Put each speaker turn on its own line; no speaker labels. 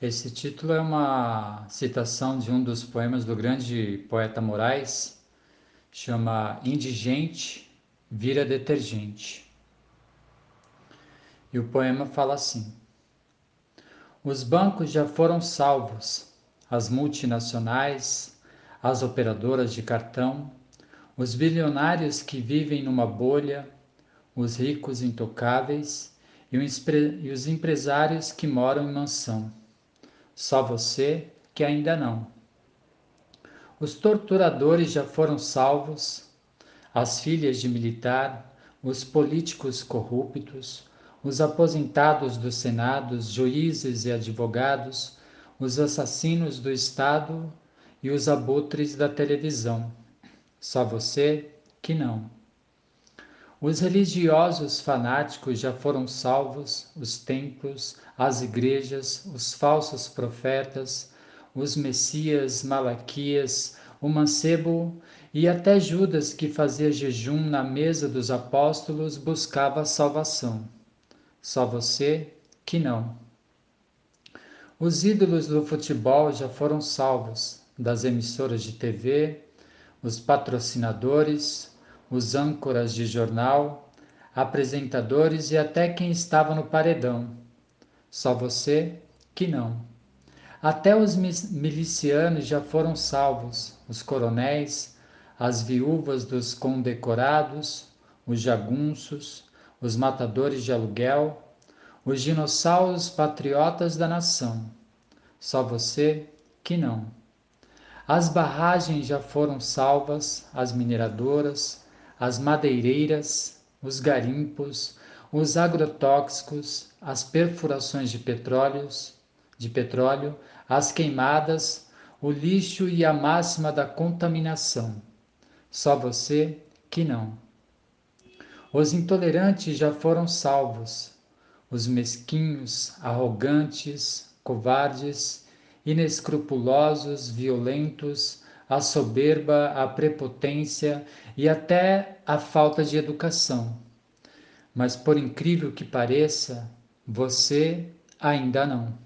Esse título é uma citação de um dos poemas do grande poeta Moraes, chama Indigente vira detergente. E o poema fala assim: Os bancos já foram salvos, as multinacionais, as operadoras de cartão, os bilionários que vivem numa bolha, os ricos intocáveis e os empresários que moram em mansão só você que ainda não. Os torturadores já foram salvos, as filhas de militar, os políticos corruptos, os aposentados dos senados, juízes e advogados, os assassinos do Estado e os abutres da televisão. Só você que não. Os religiosos fanáticos já foram salvos, os templos, as igrejas, os falsos profetas, os messias, Malaquias, o mancebo e até Judas, que fazia jejum na mesa dos apóstolos, buscava salvação. Só você que não. Os ídolos do futebol já foram salvos, das emissoras de TV, os patrocinadores, os âncoras de jornal, apresentadores e até quem estava no paredão. Só você que não. Até os milicianos já foram salvos, os coronéis, as viúvas dos condecorados, os jagunços, os matadores de aluguel, os dinossauros patriotas da nação. Só você que não. As barragens já foram salvas, as mineradoras, as madeireiras, os garimpos, os agrotóxicos, as perfurações de petróleos, de petróleo, as queimadas, o lixo e a máxima da contaminação. Só você que não. Os intolerantes já foram salvos, os mesquinhos, arrogantes, covardes, inescrupulosos, violentos, a soberba, a prepotência e até a falta de educação. Mas por incrível que pareça, você ainda não.